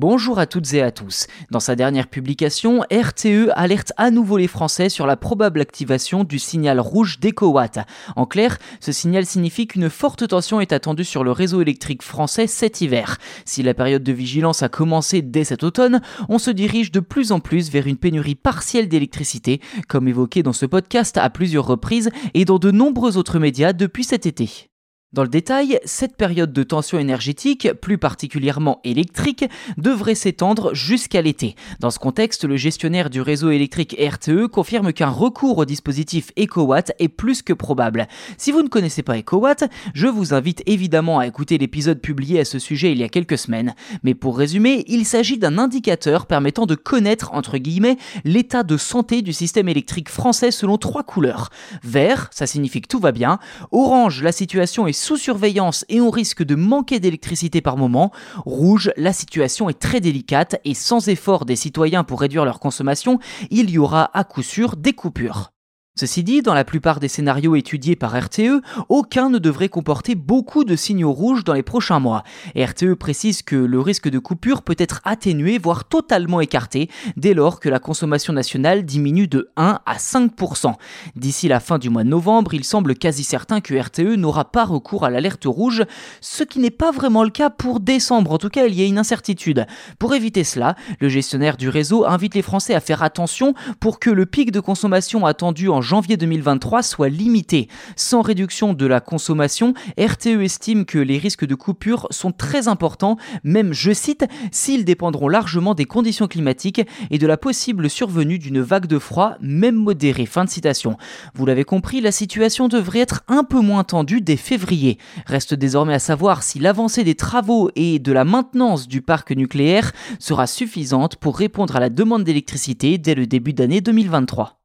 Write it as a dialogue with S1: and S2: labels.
S1: Bonjour à toutes et à tous. Dans sa dernière publication, RTE alerte à nouveau les Français sur la probable activation du signal rouge d'EcoWatt. En clair, ce signal signifie qu'une forte tension est attendue sur le réseau électrique français cet hiver. Si la période de vigilance a commencé dès cet automne, on se dirige de plus en plus vers une pénurie partielle d'électricité, comme évoqué dans ce podcast à plusieurs reprises et dans de nombreux autres médias depuis cet été. Dans le détail, cette période de tension énergétique, plus particulièrement électrique, devrait s'étendre jusqu'à l'été. Dans ce contexte, le gestionnaire du réseau électrique RTE confirme qu'un recours au dispositif EcoWatt est plus que probable. Si vous ne connaissez pas EcoWatt, je vous invite évidemment à écouter l'épisode publié à ce sujet il y a quelques semaines. Mais pour résumer, il s'agit d'un indicateur permettant de connaître, entre guillemets, l'état de santé du système électrique français selon trois couleurs. Vert, ça signifie que tout va bien. Orange, la situation est sous surveillance et on risque de manquer d'électricité par moment. Rouge, la situation est très délicate et sans effort des citoyens pour réduire leur consommation, il y aura à coup sûr des coupures. Ceci dit, dans la plupart des scénarios étudiés par RTE, aucun ne devrait comporter beaucoup de signaux rouges dans les prochains mois. RTE précise que le risque de coupure peut être atténué, voire totalement écarté, dès lors que la consommation nationale diminue de 1 à 5%. D'ici la fin du mois de novembre, il semble quasi certain que RTE n'aura pas recours à l'alerte rouge, ce qui n'est pas vraiment le cas pour décembre. En tout cas, il y a une incertitude. Pour éviter cela, le gestionnaire du réseau invite les Français à faire attention pour que le pic de consommation attendu en janvier 2023 soit limité. Sans réduction de la consommation, RTE estime que les risques de coupure sont très importants, même, je cite, s'ils dépendront largement des conditions climatiques et de la possible survenue d'une vague de froid, même modérée. Fin de citation. Vous l'avez compris, la situation devrait être un peu moins tendue dès février. Reste désormais à savoir si l'avancée des travaux et de la maintenance du parc nucléaire sera suffisante pour répondre à la demande d'électricité dès le début d'année 2023.